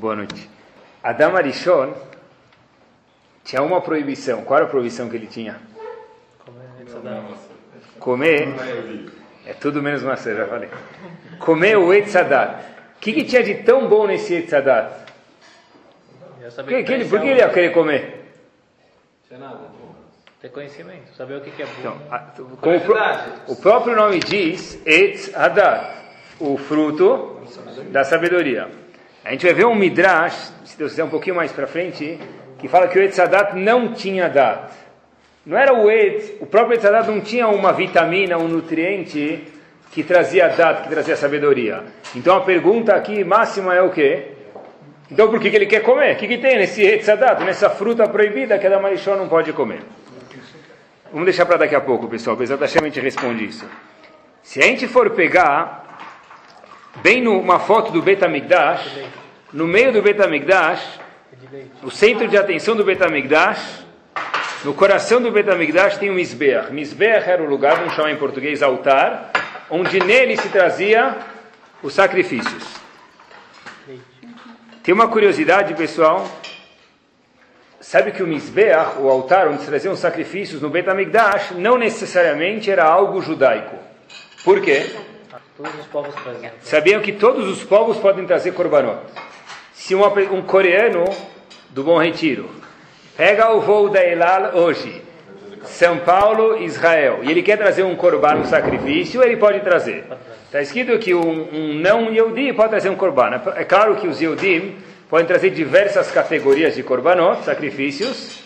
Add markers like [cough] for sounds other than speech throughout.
Boa noite. Adam Arishon tinha uma proibição. Qual era a proibição que ele tinha? Comer. É tudo menos maçã, já falei. Comer o Etzadat. O que, que tinha de tão bom nesse Etzadat? Que, que ele, por que ele ia querer comer? Tinha nada. Ter conhecimento, saber o que, que é bom. Então, a- o, pró- o próprio nome diz, Etz Hadat, o fruto da sabedoria. A gente vai ver um Midrash, se Deus quiser um pouquinho mais para frente, que fala que o Etz Hadat não tinha Dat. Não era o Etz, o próprio Etz Hadat não tinha uma vitamina, um nutriente que trazia Dat, que trazia sabedoria. Então a pergunta aqui máxima é o quê? Então por que, que ele quer comer? O que, que tem nesse Etz Hadat, nessa fruta proibida que a Damarishó não pode comer? Vamos deixar para daqui a pouco, pessoal. Da Hashem, a gente responde isso. Se a gente for pegar bem numa foto do Betamigdash, no meio do Betamigdash, no centro de atenção do Betamigdash, no coração do Betamigdash tem um Misbeach. Misbeach era o lugar, vamos chamar em português altar, onde nele se trazia os sacrifícios. Tem uma curiosidade, pessoal. Sabe que o Mizbeach, o altar onde se traziam os sacrifícios no Betamigdash, não necessariamente era algo judaico. Por quê? Todos os povos. Sabiam que todos os povos podem trazer korbanot. Se pe- um coreano do Bom Retiro pega o voo da Elal hoje, São Paulo, Israel, e ele quer trazer um korban, um sacrifício, ele pode trazer. Está escrito que um, um não Yehudi pode trazer um korban. É claro que os Yehudim podem trazer diversas categorias de korbanot, sacrifícios,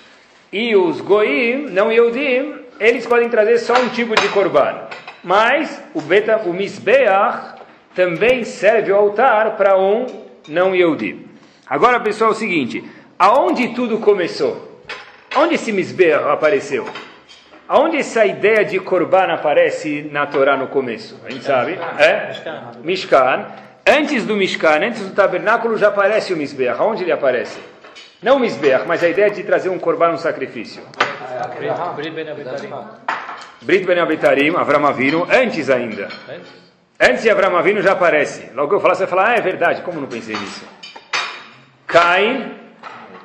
e os Goim, não Yehudim, eles podem trazer só um tipo de korban. Mas o, beta, o Misbeach também serve o altar para um não Yehudi. Agora, pessoal, é o seguinte: aonde tudo começou? Onde esse Misbeach apareceu? Aonde essa ideia de korban aparece na Torá no começo? A gente sabe? É? Mishkan. Antes do Mishkan, antes do tabernáculo, já aparece o Misbeach. Aonde ele aparece? Não o Misbeach, mas a ideia de trazer um korban, um sacrifício. Brit Ben Abitarim, Avram Avinu, antes ainda. Antes? De Avram Avinu já aparece. Logo que eu falar, você vai falar, ah, é verdade, como não pensei nisso? Caim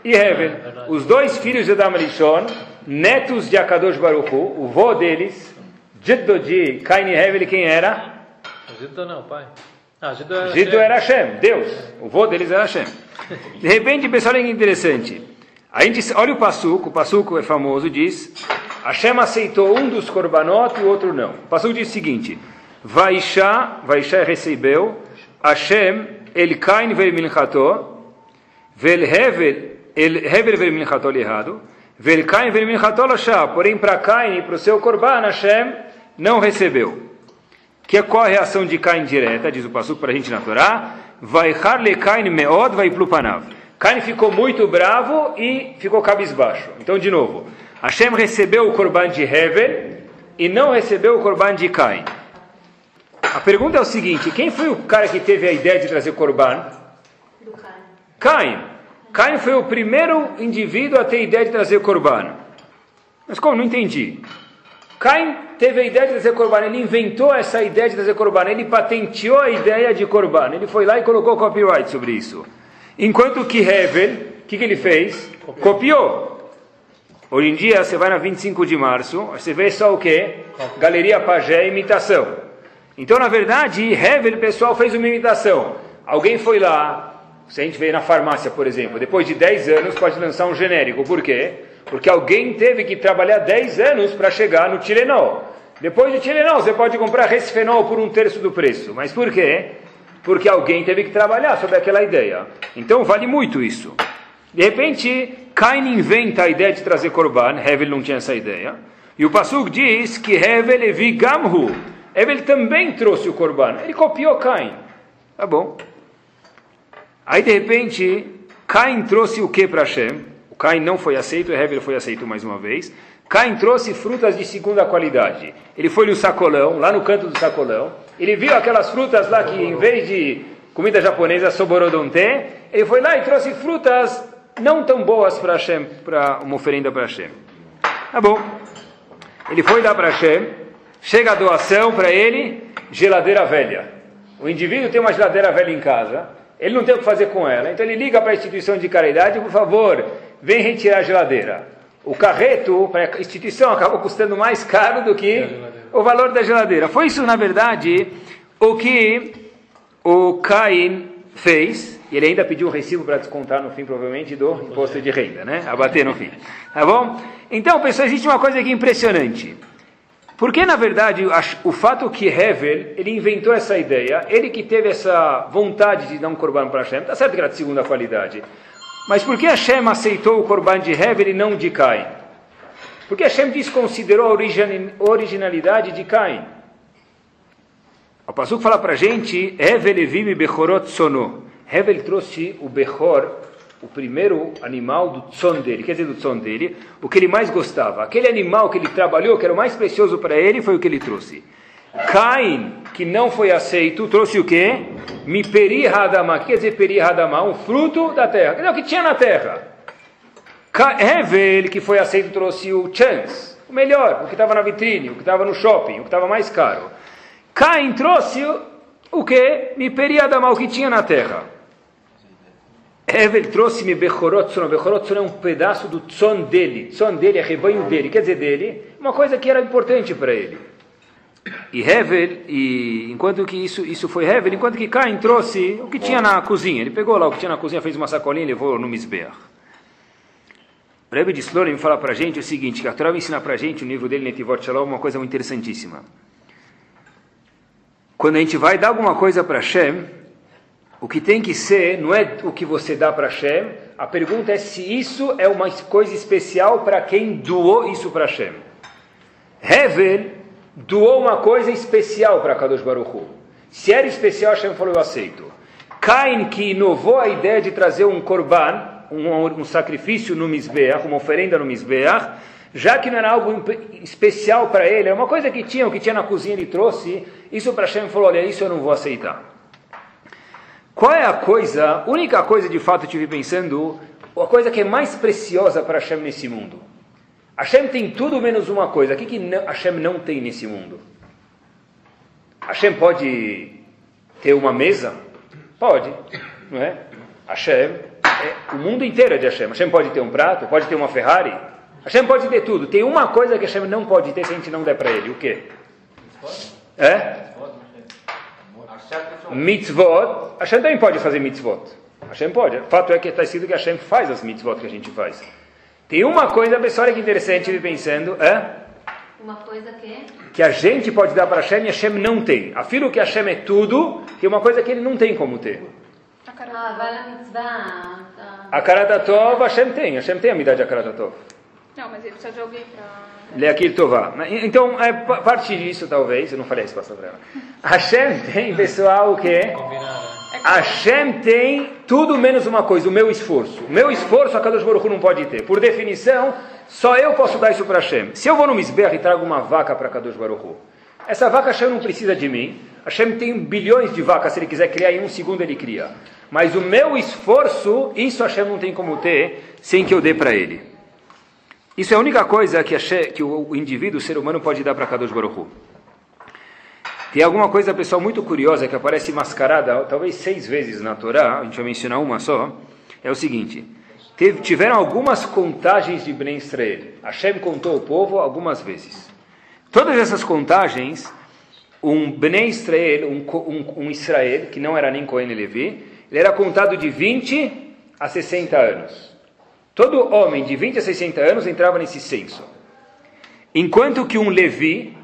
e Hevel, os dois filhos de Adam Rishon, netos de Akadosh Baruch Hu, o vô deles, Jiddo de Caim e Hevel, quem era? Gido não, pai. Ah, era. Jiddo era Hashem, Deus. O vô deles era Hashem. [laughs] De repente, pessoal, olha que interessante. A gente, olha o Passuco, o Passuco é famoso, diz, Hashem aceitou um dos korbanot e o outro não. O Passuco diz o seguinte, Vaisha, Vaisha recebeu, Hashem, El Kain ver minchato, Vel Hevel, El Hevel ver minchato errado, Vel Kain ver minchato lashá, porém para Cain e para o seu korban, Hashem não recebeu. Que é qual a reação de Cain direta, diz o Passuco para a gente na Torá, Vai harle Cain meod, vai plupanav. Cain ficou muito bravo e ficou cabisbaixo. Então, de novo, Hashem recebeu o korban de Hevel e não recebeu o korban de Cain. A pergunta é o seguinte: quem foi o cara que teve a ideia de trazer korban? Cain. Cain foi o primeiro indivíduo a ter a ideia de trazer korban. Mas como? Não entendi. Cain teve a ideia de trazer korban, ele inventou essa ideia de trazer korban, ele patenteou a ideia de korban, ele foi lá e colocou copyright sobre isso. Enquanto que Hevel, o que, que ele fez? Copiou. Hoje em dia, você vai na 25 de março, você vê só o quê? Galeria Pagé, imitação. Então, na verdade, Hevel, pessoal, fez uma imitação. Alguém foi lá, se a gente vê na farmácia, por exemplo, depois de 10 anos pode lançar um genérico. Por quê? Porque alguém teve que trabalhar 10 anos para chegar no Tilenol. Depois do Tilenol, você pode comprar Resfenol por um terço do preço. Mas por quê? Porque alguém teve que trabalhar sobre aquela ideia. Então, vale muito isso. De repente, Cain inventa a ideia de trazer Korban, Hevel não tinha essa ideia. E o Pasuk diz que Hevel evi gamhu. Hevel também trouxe o Korban. Ele copiou Cain. Tá bom. Aí, de repente, Cain trouxe o que para Hashem? O Cain não foi aceito, Hevel foi aceito mais uma vez. Cain trouxe frutas de segunda qualidade. Ele foi no sacolão, lá no canto do sacolão. Ele viu aquelas frutas lá que, em vez de comida japonesa, soborodonte, ele foi lá e trouxe frutas não tão boas para Hashem, para uma oferenda para Hashem. Tá bom. Ele foi lá para Hashem, chega a doação para ele, geladeira velha. O indivíduo tem uma geladeira velha em casa, Ele não tem o que fazer com ela. Então ele liga para a instituição de caridade, por favor, vem retirar a geladeira. O carreto para a instituição acabou custando mais caro do que o valor da geladeira. Foi isso, na verdade, o que o Caim fez. Ele ainda pediu um recibo para descontar no fim, provavelmente, do imposto de renda, né? Abater no fim. Tá bom? Então, pessoal, existe uma coisa aqui impressionante. Porque, na verdade, o fato que Hevel, ele inventou essa ideia, ele que teve essa vontade de dar um corban para Hashem, está certo que era de segunda qualidade, mas por que Hashem aceitou o corban de Hevel e não de Cain? Porque Hashem desconsiderou a originalidade de Cain. O Pasuk fala para a gente, Hevel evim bechorot sono. Hevel trouxe o Bechor, o primeiro animal do tzon dele, quer dizer, do tzon dele, o que ele mais gostava. Aquele animal que ele trabalhou, que era o mais precioso para ele, foi o que ele trouxe. Cain, que não foi aceito, trouxe o quê? Miperi que quer dizer Peri Hadamah? Um fruto da terra. Quer dizer, o que tinha na terra. Hevel, que foi aceito, trouxe o chance, o melhor, o que estava na vitrine, o que estava no shopping, o que estava mais caro. Cain trouxe o que? Miperi Hadamah, o que tinha na terra. Hevel trouxe-me Bechorot Tzon. Bechorot Tzon é um pedaço do Tzon dele. Tzon dele é rebanho dele. Quer dizer, dele, uma coisa que era importante para ele. E Hevel, e enquanto que isso, isso foi Hevel, enquanto que Cain trouxe o que tinha na cozinha. Ele pegou lá o que tinha na cozinha, fez uma sacolinha e levou no Misbeach. O Rebbe de Slonim fala para a gente o seguinte, que a Torá ensina para a gente, o nível dele, Netivot Shalom, uma coisa muito interessantíssima. Quando a gente vai dar alguma coisa para Hashem, o que tem que ser não é o que você dá para Hashem, a pergunta é se isso é uma coisa especial para quem doou isso para Hashem. Hevel doou uma coisa especial para Kadosh Baruch Hu. Se era especial, Hashem falou, eu aceito. Cain, que inovou a ideia de trazer um korban, um, um sacrifício no Mizbeach, uma oferenda no Mizbeach, já que não era algo especial para ele, é uma coisa que tinha, o que tinha na cozinha ele trouxe, isso para Hashem falou, olha, isso eu não vou aceitar. Qual é a coisa, única coisa de fato eu estive pensando, a coisa que é mais preciosa para Hashem nesse mundo? Hashem tem tudo menos uma coisa. O que, que Hashem não tem nesse mundo? Hashem pode ter uma mesa? Pode, não é? Hashem, é, o mundo inteiro é de Hashem. Hashem pode ter um prato, pode ter uma Ferrari. Hashem pode ter tudo. Tem uma coisa que Hashem não pode ter se a gente não der para ele. O quê? É? mitzvot, Hashem também pode fazer mitzvot. Hashem pode. O fato é que está escrito que Hashem faz as mitzvot que a gente faz. Tem uma coisa, pessoal, que interessante ele pensando, é? Uma coisa que? Que a gente pode dar para Hashem e Hashem não tem. Afiro que Hashem é tudo, tem uma coisa que ele não tem como ter. Ah, vai na mitzvah. Tá. A Karatatov, Hashem tem. Hashem tem a midade de Karatatov. Não, mas ele precisa de alguém para... Leakir Tová. Então, é parte disso, talvez, eu não falei a resposta para ela. Hashem tem, pessoal, o quê? Hashem tem tudo menos uma coisa, o meu esforço. O meu esforço a Kadosh Baruch Hu não pode ter. Por definição, só eu posso dar isso para Hashem. Se eu vou no Misber e trago uma vaca para Kadosh Baruch Hu, essa vaca Hashem não precisa de mim. Hashem tem bilhões de vacas, se ele quiser criar em um segundo ele cria. Mas o meu esforço, isso Hashem não tem como ter sem que eu dê para ele. Isso é a única coisa que, que o indivíduo, o ser humano, pode dar para Kadosh Baruch Hu. Tem alguma coisa, pessoal, muito curiosa que aparece mascarada, talvez seis vezes na Torá, a gente vai mencionar uma só, é o seguinte, teve, tiveram algumas contagens de Ben Israel. Hashem contou o povo algumas vezes. Todas essas contagens, um Ben Israel, um, um, um Israel, que não era nem Cohen Levi, ele era contado de 20 a 60 anos. Todo homem de 20 a 60 anos entrava nesse censo. Enquanto que um Levi,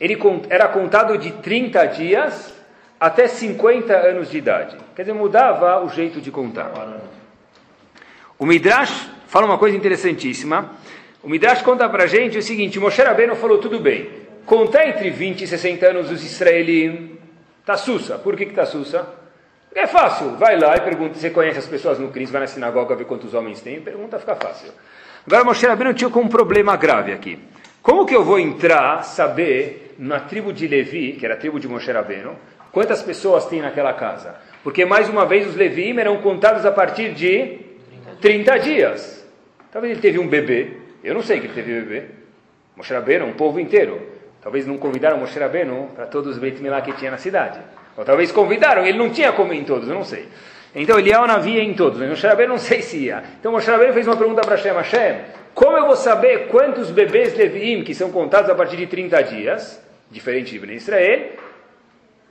ele era contado de 30 dias até 50 anos de idade. Quer dizer, mudava o jeito de contar. O Midrash fala uma coisa interessantíssima. O Midrash conta para a gente o seguinte, Moshe Rabbeinu falou, tudo bem, contar entre 20 e 60 anos os israelitas, está sussa. Por que está sussa? É fácil, vai lá e pergunta, você conhece as pessoas no CRIS, vai na sinagoga ver quantos homens tem, pergunta fica fácil. Agora Moshe Rabbeinu tinha com um problema grave aqui. Como que eu vou entrar, saber, na tribo de Levi, que era a tribo de Moshe Rabbeinu, quantas pessoas tem naquela casa? Porque, mais uma vez, os Levi eram contados a partir de 30 dias. Talvez ele teve um bebê, eu não sei que ele teve um bebê. Moshe Rabbeinu, um povo inteiro. Talvez não convidaram Moshe Rabbeinu para todos os Beit Milá que tinha na cidade. Ou talvez convidaram, ele não tinha como ir em todos, eu não sei. Então Navi ia em todos, mas Moshe Rabbeinu não sei se ia. Então Moshe Rabbeinu fez uma pergunta para Hashem, Hashem, como eu vou saber quantos bebês Leviim, que são contados a partir de 30 dias, diferente de Ben Israel,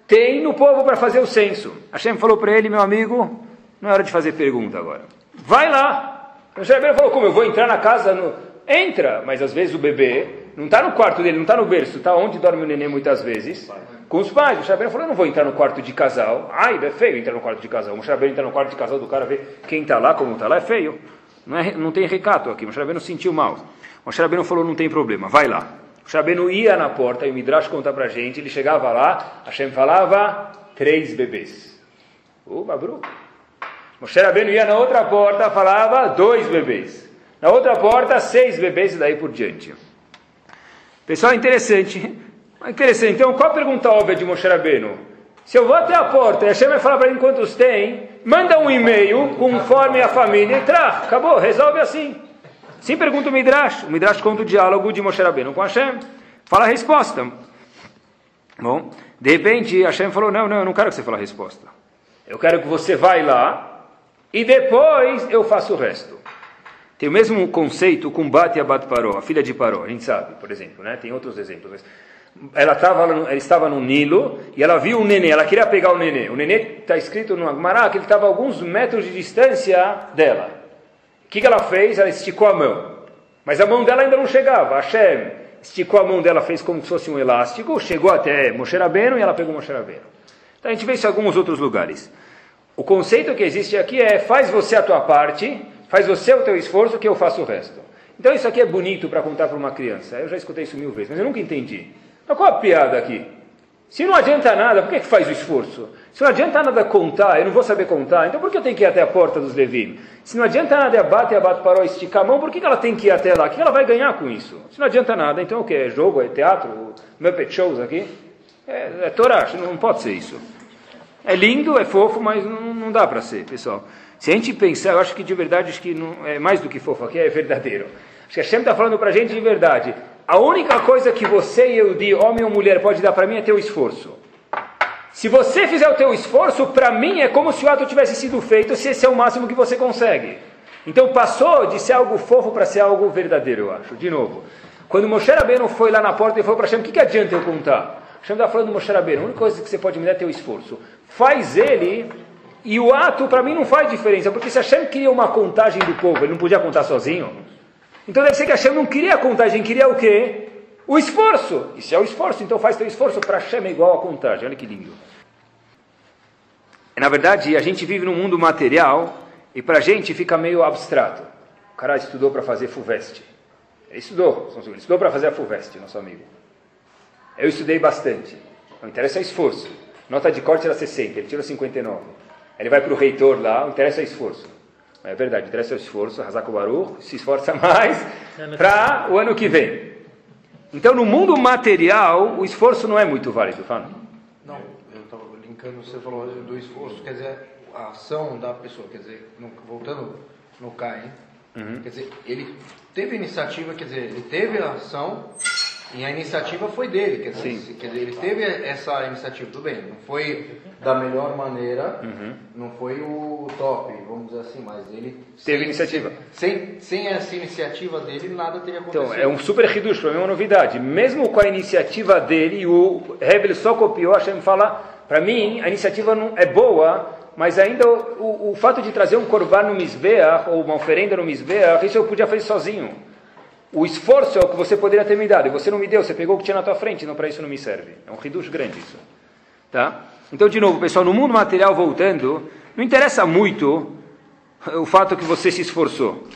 tem no povo para fazer o censo? Hashem falou para ele, meu amigo, não é hora de fazer pergunta agora. Vai lá. Moshe Rabbeinu falou, como eu vou entrar na casa? No... Entra, mas às vezes o bebê não está no quarto dele, não está no berço, está onde dorme o neném muitas vezes com os pais. O Shabbat falou, eu não vou entrar no quarto de casal. Ai, é feio entrar no quarto de casal. O Shabbat entra no quarto de casal do cara, ver quem está lá, como está lá, é feio. Não, é, não tem recato aqui. O não sentiu mal. O Shabbat falou, não tem problema, vai lá. O Shabbat ia na porta, e o Midrash conta pra gente, ele chegava lá, Hashem falava, três bebês. O Babru. O Shabbat ia na outra porta, falava, dois bebês. Na outra porta, seis bebês e daí por diante. Pessoal, interessante. Interessante. Então, qual a pergunta óbvia de Moshe Rabbeinu? Se eu vou até a porta e Hashem vai falar para mim quantos tem, manda um e-mail conforme a família e traz. Acabou, resolve assim. Sim, pergunta o Midrash. O Midrash conta o diálogo de Moshe Rabbeinu com Hashem. Fala a resposta. Bom, de repente Hashem falou, não, não, eu não quero que você fale a resposta. Eu quero que você vá lá e depois eu faço o resto. Tem o mesmo conceito com Bat e Abat Paró, a filha de Paró, a gente sabe, por exemplo, né? tem outros exemplos. Mas ela, tava, ela estava no Nilo e ela viu o nenê, ela queria pegar o nenê. O nenê está escrito no Agmará que ele estava a alguns metros de distância dela. O que, que ela fez? Ela esticou a mão. Mas a mão dela ainda não chegava. Hashem esticou a mão dela, fez como se fosse um elástico, chegou até Moshe Rabbeinu e ela pegou Moshe Rabbeinu. Então a gente vê isso em alguns outros lugares. O conceito que existe aqui é faz você a tua parte, faz você o teu esforço que eu faço o resto. Então isso aqui é bonito para contar para uma criança. Eu já escutei isso mil vezes, mas eu nunca entendi. Mas qual a piada aqui? Se não adianta nada, por que, que faz o esforço? Se não adianta nada contar, eu não vou saber contar, então por que eu tenho que ir até a porta dos Levim? Se não adianta nada abate, abate, parou, esticar a mão, por que, que ela tem que ir até lá? O que ela vai ganhar com isso? Se não adianta nada, então o que? É jogo, é teatro, Muppet Shows aqui? É, é Torá, não pode ser isso. É lindo, é fofo, mas não, não dá para ser, pessoal. Se a gente pensar, eu acho que de verdade, acho que não, é mais do que fofo aqui, é verdadeiro. Acho que a Shem está falando para a gente de verdade. A única coisa que você e eu, de homem ou mulher, pode dar para mim é teu esforço. Se você fizer o teu esforço, para mim é como se o ato tivesse sido feito, se esse é o máximo que você consegue. Então passou de ser algo fofo para ser algo verdadeiro, eu acho. De novo, quando Moshe Rabbeinu foi lá na porta e falou para Hashem, o que, que adianta eu contar? Hashem está falando Moshe Rabbeinu, a única coisa que você pode me dar é teu esforço. Faz ele, e o ato para mim não faz diferença, porque se Hashem queria uma contagem do povo, ele não podia contar sozinho. Então deve ser que Hashem não queria a contagem, queria o quê? O esforço. Se é o esforço, então faz teu esforço para Hashem é igual a contagem. Olha que lindo. Na verdade, a gente vive num mundo material e para a gente fica meio abstrato. O cara estudou para fazer FUVEST. Ele estudou, ele estudou para fazer a FUVEST, nosso amigo. Eu estudei bastante. Não interessa é esforço. Nota de corte era 60, ele tirou 59. Ele vai para o reitor lá, não interessa é esforço. É verdade, interessa o esforço, Hazako Baruch se esforça [laughs] mais para o ano que vem. Então, no mundo material, o esforço não é muito válido, Fano. Não, eu estava linkando, você falou do esforço, quer dizer, a ação da pessoa, quer dizer, no, voltando no Caim, uhum. quer dizer, ele teve iniciativa, quer dizer, ele teve a ação e a iniciativa foi dele, quer dizer, Sim. quer dizer ele teve essa iniciativa, tudo bem, não foi da melhor maneira, uhum. não foi o top, vamos dizer assim, mas ele teve sem, iniciativa. Sem, sem essa iniciativa dele, nada teria acontecido. Então, é um super reducho, para mim é uma novidade. Mesmo com a iniciativa dele, o Rebel só copiou, a Hashem fala, para mim, a iniciativa não é boa, mas ainda o, o, fato de trazer um korban no Mizbeach, ou uma oferenda no Mizbeach, isso eu podia fazer sozinho. O esforço é o que você poderia ter me dado, e você não me deu, você pegou o que tinha na tua frente, então para isso não me serve. É um reducho grande isso. Tá? Então, de novo, pessoal, no mundo material voltando, não interessa muito o fato que você se esforçou.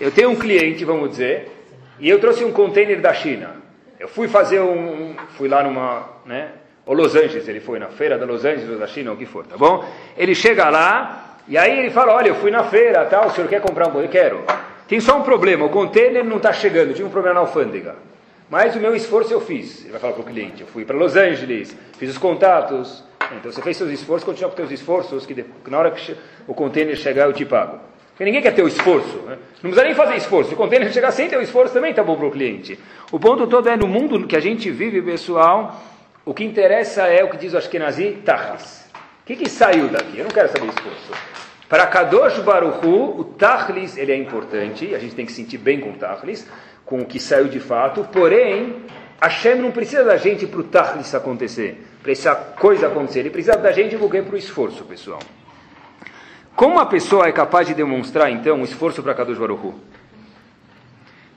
Eu tenho um cliente, vamos dizer, e eu trouxe um container da China. Eu fui fazer um, fui lá numa, né, ou Los Angeles, ele foi na feira da Los Angeles, da China, ou o que for, tá bom? Ele chega lá, e aí ele fala, olha, eu fui na feira, tal, o senhor quer comprar um container? Quero. Tem só um problema, o container não está chegando, tinha um problema na alfândega. Mas o meu esforço eu fiz. Ele vai falar para o cliente, eu fui para Los Angeles, fiz os contatos. Então você fez seus esforços, continua com seus esforços, que na hora que o container chegar eu te pago. Porque ninguém quer ter o esforço. Né? Não precisa nem fazer esforço. Se o container chegar sem ter o esforço também está bom para o cliente. O ponto todo é no mundo que a gente vive, pessoal, O que interessa é o que diz o Ashkenazi, Tachlis. O que, que saiu daqui? Eu não quero saber esforço. Para Kadosh Baruchu, o Tachlis ele é importante, a gente tem que sentir bem com o Tachlis, com o que saiu de fato, porém, Hashem não precisa da gente para o Tachlis acontecer, para essa coisa acontecer, ele precisa da gente para o esforço, pessoal. Como a pessoa é capaz de demonstrar, então, um esforço para Kadosh Baruchu?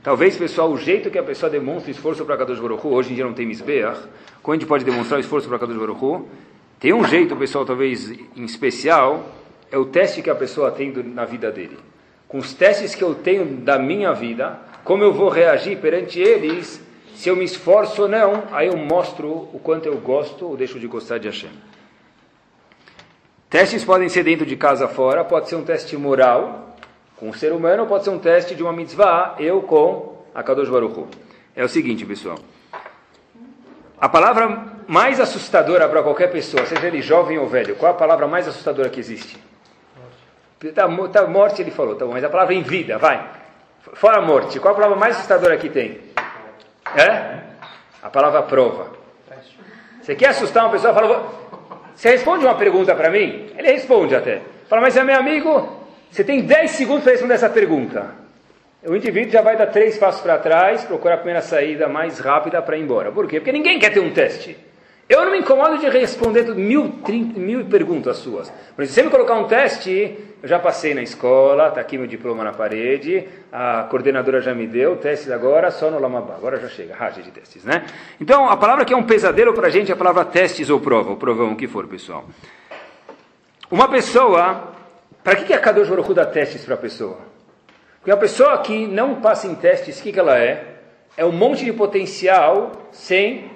Talvez, pessoal, o jeito que a pessoa demonstra esforço para Kadosh Baruch hoje em dia não tem Mizbeach, como a gente pode demonstrar esforço para Kadosh Baruch Tem um jeito, pessoal, talvez em especial, é o teste que a pessoa tem na vida dele. Com os testes que eu tenho da minha vida, como eu vou reagir perante eles, se eu me esforço ou não, aí eu mostro o quanto eu gosto ou deixo de gostar de Hashem. Testes podem ser dentro de casa fora, pode ser um teste moral, com o ser humano pode ser um teste de uma mitzvah, eu com a Kadosh Baruch. É o seguinte, pessoal. A palavra mais assustadora para qualquer pessoa, seja ele jovem ou velho, qual a palavra mais assustadora que existe? Tá, tá, morte ele falou, tá bom, mas a palavra em vida, vai. Fora morte, qual a palavra mais assustadora que tem? É? A palavra prova. Você quer assustar uma pessoa? Fala, você responde uma pergunta para mim? Ele responde até. Fala, mas é meu amigo, você tem 10 segundos para responder essa pergunta. O indivíduo já vai dar três passos para trás, procurar a primeira saída mais rápida para ir embora. Por quê? Porque ninguém quer ter um teste. Eu não me incomodo de responder mil, trinta, mil perguntas suas. Exemplo, se você me colocar um teste, eu já passei na escola, está aqui meu diploma na parede, a coordenadora já me deu, testes agora, só no Lamabá. Agora já chega, raja de testes, né? Então, a palavra que é um pesadelo para a gente é a palavra testes ou prova, ou provão, o que for, pessoal. Uma pessoa para que, que a Kadosh Baruch dá testes para a pessoa? Porque a pessoa que não passa em testes, o que, que ela é? É um monte de potencial sem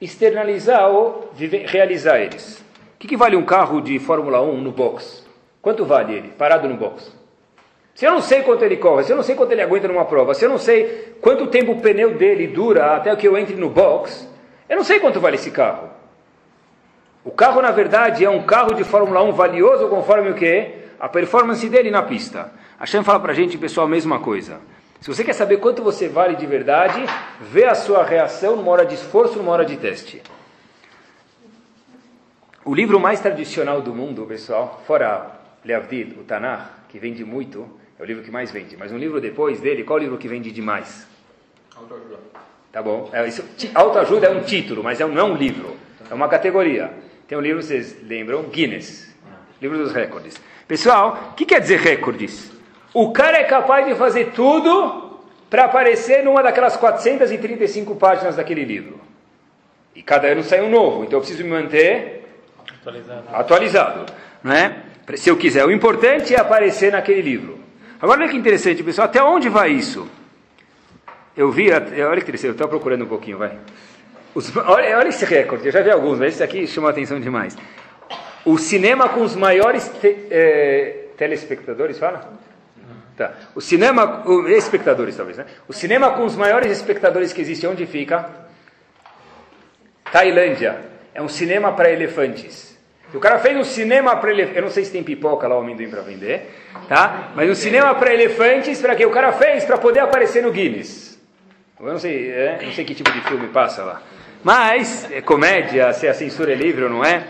externalizar ou realizar eles. O que, que vale um carro de Fórmula 1 no box? Quanto vale ele, parado no box? Se eu não sei quanto ele corre, se eu não sei quanto ele aguenta numa prova, se eu não sei quanto tempo o pneu dele dura até que eu entre no box, eu não sei quanto vale esse carro. O carro, na verdade, é um carro de Fórmula 1 valioso conforme o que? A performance dele na pista. A Shem fala para a gente, pessoal, a mesma coisa. Se você quer saber quanto você vale de verdade, vê a sua reação numa hora de esforço, numa hora de teste. O livro mais tradicional do mundo, pessoal, fora Leavdil, o Tanakh, que vende muito, é o livro que mais vende. Mas um livro depois dele, qual o livro que vende demais? Autoajuda. Tá bom. É, isso, autoajuda é um título, mas é não é um livro. É uma categoria. Tem um livro, vocês lembram? Guinness. Livro dos recordes. Pessoal, o que quer dizer recordes? O cara é capaz de fazer tudo para aparecer numa daquelas 435 páginas daquele livro. E cada ano sai um novo, então eu preciso me manter atualizado. atualizado não é? Se eu quiser. O importante é aparecer naquele livro. Agora, olha que interessante, pessoal. Até onde vai isso? Eu vi, olha que interessante, eu estou procurando um pouquinho, vai. Os, olha, olha esse recorde, eu já vi alguns, mas esse aqui chama a atenção demais. O cinema com os maiores te, é, telespectadores, fala? Tá. O cinema, o, espectadores talvez, né? O cinema com os maiores espectadores que existe, onde fica? Tailândia. É um cinema para elefantes. O cara fez um cinema para elefantes. Eu não sei se tem pipoca lá, o amendoim para vender, tá? Mas um cinema para elefantes, para que o cara fez para poder aparecer no Guinness. Eu não sei, é? não sei que tipo de filme passa lá. Mas, é comédia, se a censura é livre ou não é.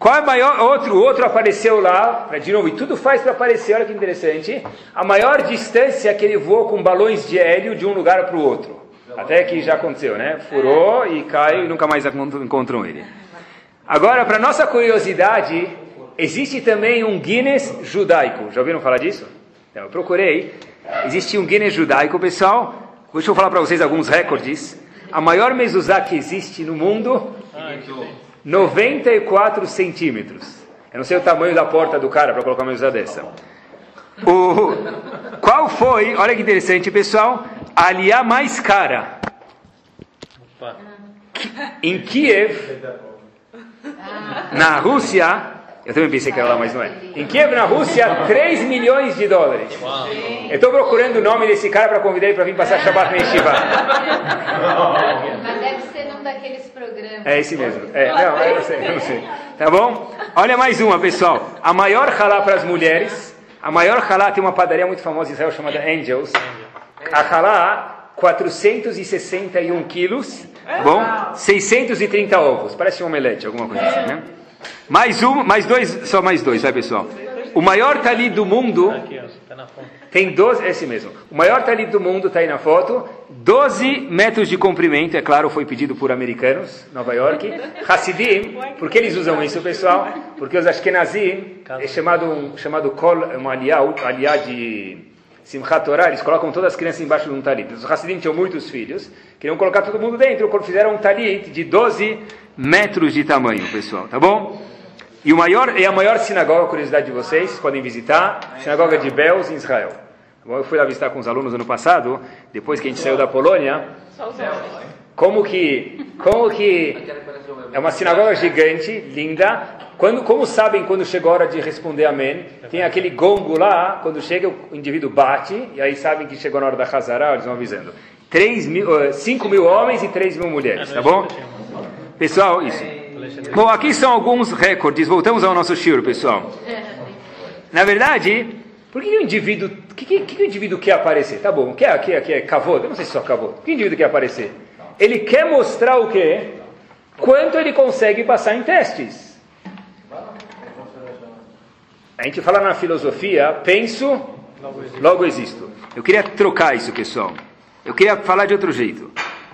Qual é o maior? Outro, outro apareceu lá, de novo, e tudo faz para aparecer, olha que interessante. A maior distância que ele voou com balões de hélio de um lugar para o outro. Até que já aconteceu, né? Furou e caiu e nunca mais encontram ele. Agora, para nossa curiosidade, existe também um Guinness judaico. Já ouviram falar disso? Então, eu procurei. Existe um Guinness judaico, pessoal. Deixa eu falar para vocês alguns recordes. A maior mezuzá que existe no mundo, 94 centímetros. Eu não sei o tamanho da porta do cara para colocar uma mezuzá dessa. O, qual foi, olha que interessante pessoal, a aliá mais cara? Em Kiev, na Rússia, eu também pensei que era lá, mas não é. Em Kiev, na Rússia, 3 milhões de dólares. Eu estou procurando o nome desse cara para convidar ele para vir passar Shabbat na Yeshiva. Num daqueles programas. É esse mesmo. É, não, eu não sei, eu não sei. Tá bom? Olha mais uma, pessoal. A maior halá para as mulheres. A maior halá tem uma padaria muito famosa em Israel chamada Angels. A halá 461 quilos, tá bom? 630 ovos, parece um omelete, alguma coisa assim, né? Mais um, mais dois, só mais dois, vai pessoal. O maior talit do mundo Aqui, ó, tá na tem 12, esse mesmo. O maior talit do mundo está aí na foto, 12 metros de comprimento, é claro, foi pedido por americanos, Nova York. Hassidim, por que eles usam isso, pessoal? Porque os Ashkenazim, é chamado, um, chamado kol, um aliá, aliá de Simchat Torah, eles colocam todas as crianças embaixo de um talit. Os Hassidim tinham muitos filhos, queriam colocar todo mundo dentro, fizeram um talit de 12 metros de tamanho, pessoal, tá bom? E o maior, é a maior sinagoga, curiosidade de vocês, podem visitar, sinagoga de Belz, em Israel. Eu fui lá visitar com os alunos ano passado, depois que a gente saiu da Polônia. Como que, como que é uma sinagoga gigante, linda. Quando, como sabem quando chegou a hora de responder amém? Tem aquele gongo lá, quando chega o indivíduo bate, e aí sabem que chegou na hora da Hazara, eles vão avisando. 3 mil, eh, 5 mil homens e 3 mil mulheres, tá bom? Pessoal, isso. Bom, aqui são alguns recordes. Voltamos ao nosso shiro, pessoal. Na verdade, por que o indivíduo, que, que, que o indivíduo quer aparecer? Tá bom, quer, quer, quer cavô? Eu não sei se só cavô. Por que o indivíduo quer aparecer? Ele quer mostrar o quê? Quanto ele consegue passar em testes. A gente fala na filosofia, penso, logo existo. Eu queria trocar isso, pessoal. Eu queria falar de outro jeito.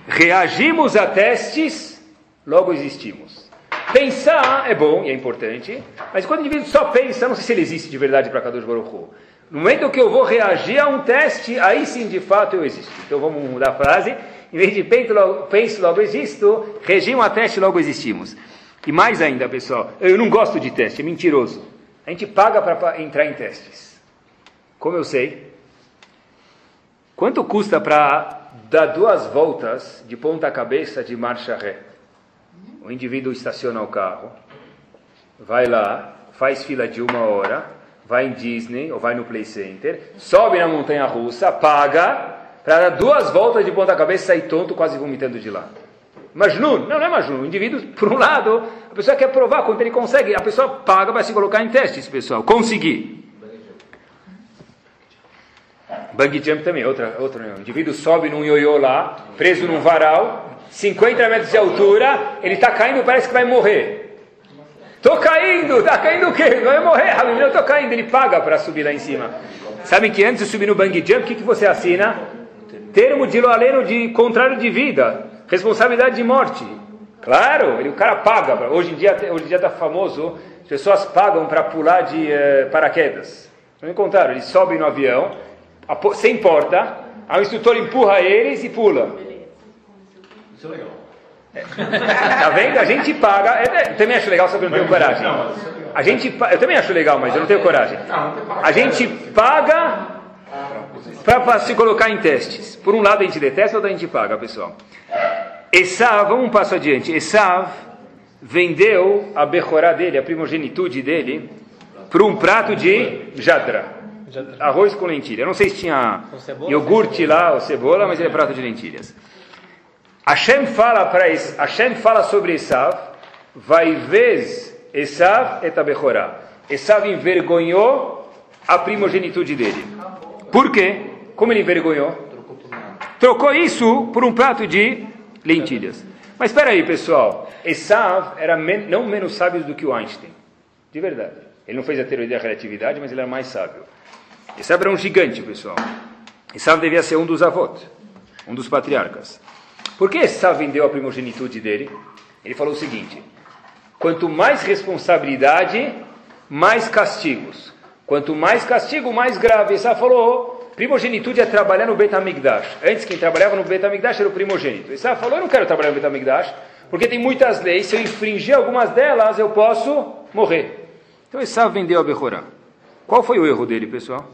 Reagimos a testes, logo existimos. Pensar é bom e é importante, mas quando o indivíduo só pensa, não sei se ele existe de verdade para Kadosh Baruch Hu. No momento que eu vou reagir a um teste, aí sim de fato eu existo. Então vamos mudar a frase. Em vez de penso logo, penso, logo existo, regimo a teste, logo existimos. E mais ainda, pessoal, eu não gosto de teste, é mentiroso. A gente paga para entrar em testes. Como eu sei? Quanto custa para dar duas voltas de ponta cabeça de marcha ré? O indivíduo estaciona o carro, vai lá, faz fila de uma hora, vai em Disney ou vai no Play Center, sobe na montanha russa, paga para dar duas voltas de ponta cabeça e sair tonto, quase vomitando de lá. Majnun? Não, não é Majnun. O indivíduo, [laughs] por um lado, a pessoa quer provar quanto ele consegue. A pessoa paga para se colocar em testes, pessoal. Conseguir. Bungee jump também, outra, outro. O indivíduo sobe num ioiô lá, preso num varal, 50 metros de altura, ele está caindo, parece que vai morrer. Tô caindo, tá caindo o quê? Vai morrer, Rabino, [laughs] eu tô caindo. Ele paga para subir lá em cima. Sabem que antes de subir no bungee jump, o que, que você assina? Termo de loaleno de contrário de vida, responsabilidade de morte. Claro, ele, o cara paga. Hoje em dia, hoje em dia está famoso, as pessoas pagam para pular de uh, paraquedas. Não encontraram? Eles sobem no avião, sem porta, aí o instrutor empurra eles e pula. Isso é legal. É. Tá vendo? A gente paga. Eu também acho legal, só que eu não tenho coragem. A gente, eu também acho legal, mas eu não tenho coragem. A gente paga para se colocar em testes. Por um lado a gente detesta, outro a gente paga, pessoal. Esav, vamos um passo adiante. Esav vendeu a Bechorá dele, a primogenitude dele, por um prato de jadra. Arroz com lentilha. Eu não sei se tinha iogurte lá ou cebola, mas ele é prato de lentilhas. Hashem fala para Hashem fala sobre Esav, vai vez Esav et Abechorá. Esav envergonhou a primogenitude dele. Por quê? Como ele envergonhou? Trocou isso por um prato de lentilhas. Mas espera aí, pessoal. Esav era men não menos sábio do que o Einstein. De verdade. Ele não fez a teoria da relatividade, mas ele era mais sábio. Esav era um gigante, pessoal. Esav devia ser um dos avós, um dos patriarcas. Por que Esav vendeu a primogenitude dele? Ele falou o seguinte: quanto mais responsabilidade, mais castigos. Quanto mais castigo, mais grave. Esav falou: primogenitude é trabalhar no Amigdash. Antes, quem trabalhava no Amigdash era o primogênito. Esav falou: eu não quero trabalhar no Amigdash, porque tem muitas leis. Se eu infringir algumas delas, eu posso morrer. Então Esav vendeu a Bechorá. Qual foi o erro dele, pessoal?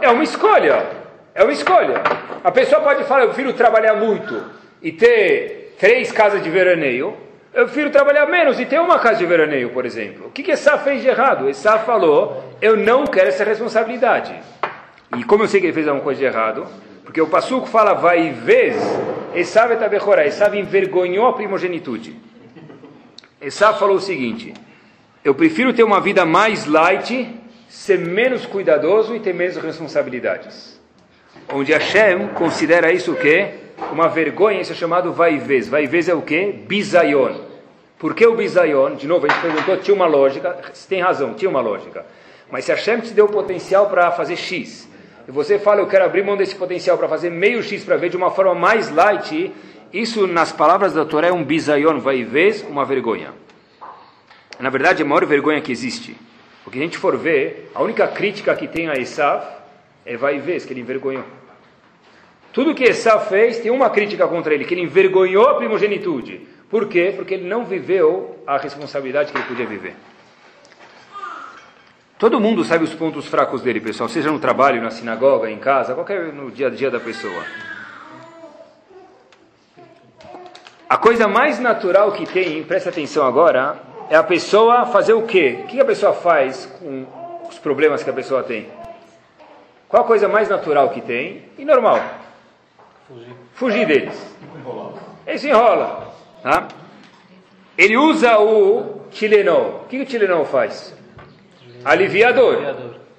É uma escolha. É uma escolha. A pessoa pode falar, eu prefiro trabalhar muito e ter três casas de veraneio. Eu prefiro trabalhar menos e ter uma casa de veraneio, por exemplo. O que que Essa fez de errado? Essa falou, eu não quero essa responsabilidade. E como eu sei que ele fez alguma coisa de errado? Porque o Passuco fala, vai e vez, Esav etabechorá, Esav envergonhou a primogenitude. Esav falou o seguinte, eu prefiro ter uma vida mais light, ser menos cuidadoso e ter menos responsabilidades. onde Hashem considera isso o quê? Uma vergonha, isso é chamado vaivez. Vaivez é o quê? Bizayon. Por que o bizayon? De novo, a gente perguntou, tinha uma lógica. Você tem razão, tinha uma lógica. Mas se Hashem te deu potencial para fazer X, e você fala, eu quero abrir mão desse potencial para fazer meio X para ver de uma forma mais light, isso, nas palavras da Torá, é um bizayon, vaivez, uma vergonha. Na verdade, é a maior vergonha que existe. Porque a gente for ver, a única crítica que tem a Esav é vaivez, que ele envergonhou. Tudo que Esav fez, tem uma crítica contra ele, que ele envergonhou a primogenitude. Por quê? Porque ele não viveu a responsabilidade que ele podia viver. Todo mundo sabe os pontos fracos dele, pessoal, seja no trabalho, na sinagoga, em casa, qualquer no dia a dia da pessoa. A coisa mais natural que tem, presta atenção agora, é a pessoa fazer o quê? O que a pessoa faz com os problemas que a pessoa tem? Qual a coisa mais natural que tem e normal? Fugir, Fugir deles. Ele se enrola. Tá? Ele usa o Tilenol. O que o Tilenol faz? Aliviador.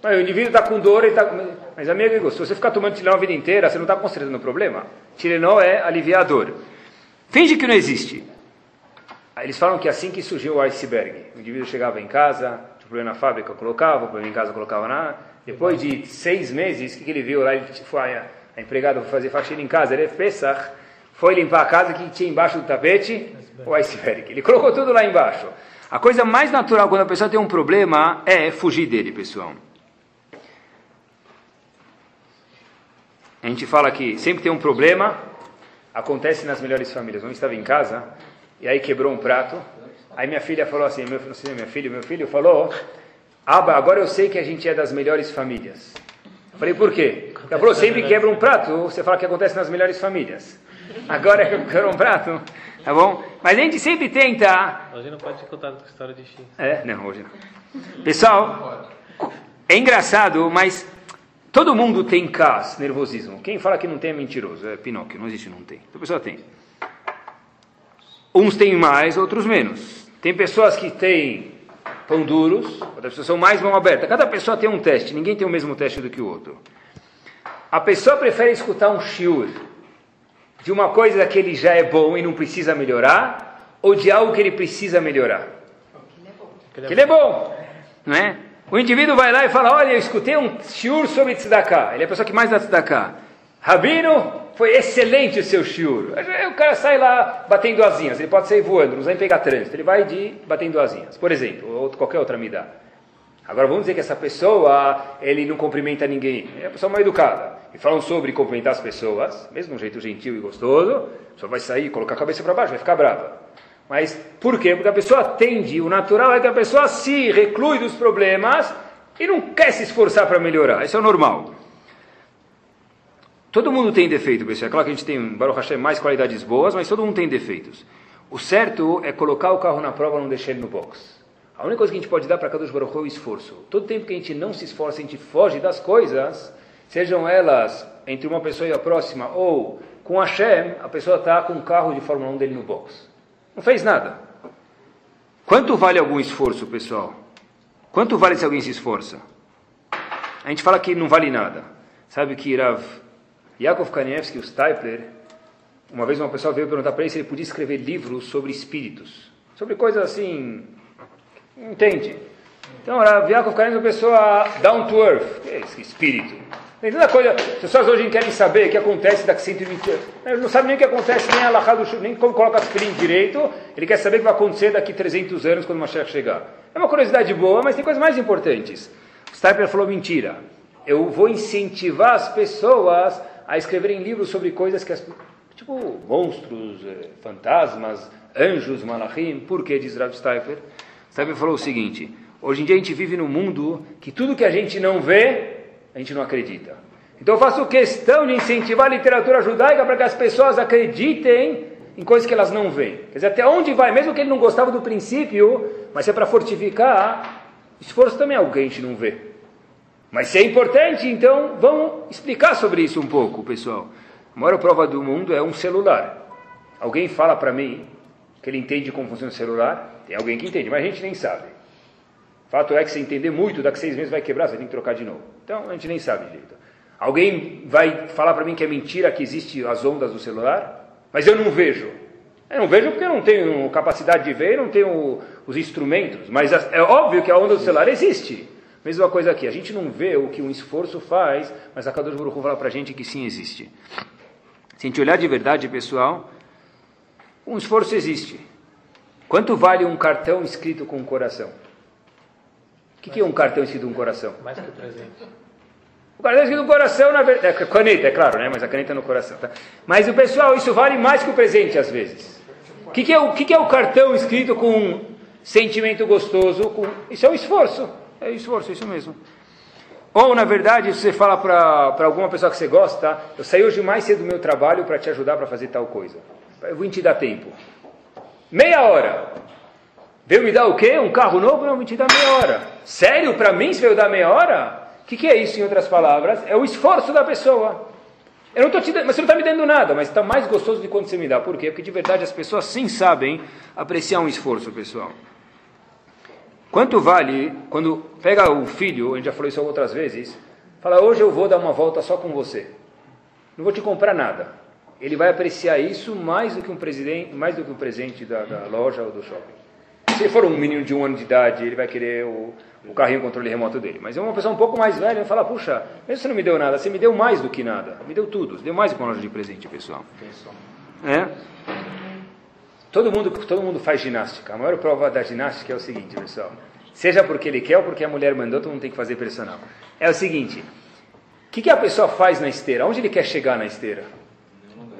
Mas o indivíduo está com dor, ele está... Mas amigo, se você ficar tomando Tilenol a vida inteira, você não está consertando o problema. Tilenol é aliviador. Finge que não existe. Eles falam que é assim que surgiu o iceberg. O indivíduo chegava em casa, tinha problema na fábrica, colocava, problema em casa, colocava na... Depois de seis meses, o que, que ele viu lá? Ele foi, a, a empregada foi fazer faxina em casa, ele é Pesach, foi limpar a casa, que tinha embaixo do tapete? O iceberg. Ele colocou tudo lá embaixo. A coisa mais natural quando a pessoa tem um problema é fugir dele, pessoal. A gente fala que sempre tem um problema, acontece nas melhores famílias. Um estava em casa e aí quebrou um prato. Aí minha filha falou assim, meu, não sei, minha filha, meu filho falou, Aba, agora eu sei que a gente é das melhores famílias. Eu falei, por quê? Ela falou, sempre quebra um prato, você fala que acontece nas melhores famílias. Agora [laughs] quebra um prato, tá bom? Mas a gente sempre tenta... Hoje não pode contar com história de X. É, não, hoje não. Pessoal, é engraçado, mas todo mundo tem cas, nervosismo. Quem fala que não tem é mentiroso, é Pinóquio, não existe não tem. Então a pessoa tem. Uns têm mais, outros menos. Tem pessoas que têm pão duros, outras pessoas são mais mão aberta. Cada pessoa tem um teste, ninguém tem o mesmo teste do que o outro. A pessoa prefere escutar um shiur de uma coisa que ele já é bom e não precisa melhorar, ou de algo que ele precisa melhorar. Que ele é bom, não é? O indivíduo vai lá e fala, olha, eu escutei um shiur sobre tzedakah. Ele é a pessoa que mais dá tzedakah. Rabino, foi excelente o seu shiur. O cara sai lá batendo asinhas, ele pode sair voando, não vai pegar trânsito, ele vai de batendo asinhas, por exemplo, ou qualquer outra medida. Agora vamos dizer que essa pessoa, ele não cumprimenta ninguém, é uma pessoa mal educada. E falam sobre cumprimentar as pessoas, mesmo de um jeito gentil e gostoso, a pessoa vai sair, colocar a cabeça para baixo, vai ficar brava. Mas por quê? Porque a pessoa atende, o natural é que a pessoa se reclui dos problemas e não quer se esforçar para melhorar, isso é normal. Todo mundo tem defeito, pessoal. É claro que a gente tem, Baruch Hashem, mais qualidades boas, mas todo mundo tem defeitos. O certo é colocar o carro na prova e não deixar ele no box. A única coisa que a gente pode dar para Kadosh Baruch é o esforço. Todo tempo que a gente não se esforça, a gente foge das coisas, sejam elas entre uma pessoa e a próxima, ou com Hashem, a pessoa está com o carro de Fórmula 1 dele no box. Não fez nada. Quanto vale algum esforço, pessoal? Quanto vale se alguém se esforça? A gente fala que não vale nada. Sabe que Rav Yakov Kanievski, o Stipler, uma vez uma pessoa veio perguntar para ele se ele podia escrever livros sobre espíritos, sobre coisas assim, entende? Então, Yakov Kanievski é uma pessoa down to earth, é esse espírito? Tem tanta coisa, as pessoas hoje querem saber o que acontece daqui 120 anos. Ele não sabe nem o que acontece, nem a do nem como coloca as filhinhas direito. Ele quer saber o que vai acontecer daqui 300 anos quando o Mashiach chegar. É uma curiosidade boa, mas tem coisas mais importantes. O Stipler falou mentira. Eu vou incentivar as pessoas a escreverem livros sobre coisas que as, tipo monstros, eh, fantasmas, anjos, malachim. Por que diz Rav Steifer? Steifer falou o seguinte: hoje em dia a gente vive num mundo que tudo que a gente não vê, a gente não acredita. Então eu faço questão de incentivar a literatura judaica para que as pessoas acreditem em coisas que elas não veem. Quer dizer, até onde vai, mesmo que ele não gostava do princípio, mas é para fortificar, esforço também é algo que a gente não vê. Mas se é importante, então vamos explicar sobre isso um pouco, pessoal. A maior prova do mundo é um celular. Alguém fala para mim que ele entende como funciona o celular? Tem alguém que entende, mas a gente nem sabe. Fato é que se entender muito, daqui a seis meses vai quebrar, você tem que trocar de novo. Então a gente nem sabe direito. Alguém vai falar para mim que é mentira que existe as ondas do celular? Mas eu não vejo. Eu não vejo porque eu não tenho capacidade de ver, não tenho os instrumentos. Mas é óbvio que a onda do celular existe. Mesma coisa aqui, a gente não vê o que um esforço faz, mas a Kadosh Baruch Hu fala para a gente que sim existe. Se a gente olhar de verdade, pessoal, um esforço existe. Quanto vale um cartão escrito com um coração? O que, que é um cartão escrito com um coração? Mais que presente. O cartão escrito com coração, na verdade, é caneta, é claro, né? Mas a caneta é no coração. Tá? Mas o pessoal, isso vale mais que o presente às vezes. O que, que, é, o que, que é o cartão escrito com um sentimento gostoso? Com... Isso é um esforço. É esforço, isso mesmo. Ou, na verdade, você fala para alguma pessoa que você gosta, eu saí hoje mais cedo do meu trabalho para te ajudar para fazer tal coisa. Eu vou te dar tempo. Meia hora. Veio me dar o quê? Um carro novo? Não, vou te dar meia hora. Sério? Para mim, você veio dar meia hora? O que, que, é isso, em outras palavras? É o esforço da pessoa. Eu não tô te dando, mas você não está me dando nada, mas está mais gostoso de quando você me dá. Por quê? Porque de verdade as pessoas sim sabem apreciar um esforço, pessoal. Quanto vale quando pega o filho, a gente já falou isso outras vezes, fala, hoje eu vou dar uma volta só com você. Não vou te comprar nada. Ele vai apreciar isso mais do que um, presente, mais do que um presente da, da loja ou do shopping. Se for um menino de um ano de idade, ele vai querer o, o carrinho controle remoto dele. Mas é uma pessoa um pouco mais velha, vai falar, puxa, mesmo você não me deu nada, você me deu mais do que nada. Me deu tudo, você deu mais do que uma loja de presente, pessoal. É? Todo mundo, todo mundo faz ginástica. A maior prova da ginástica é o seguinte, pessoal. Seja porque ele quer ou porque a mulher mandou, todo mundo tem que fazer personal. É o seguinte. O que, que a pessoa faz na esteira? Onde ele quer chegar na esteira?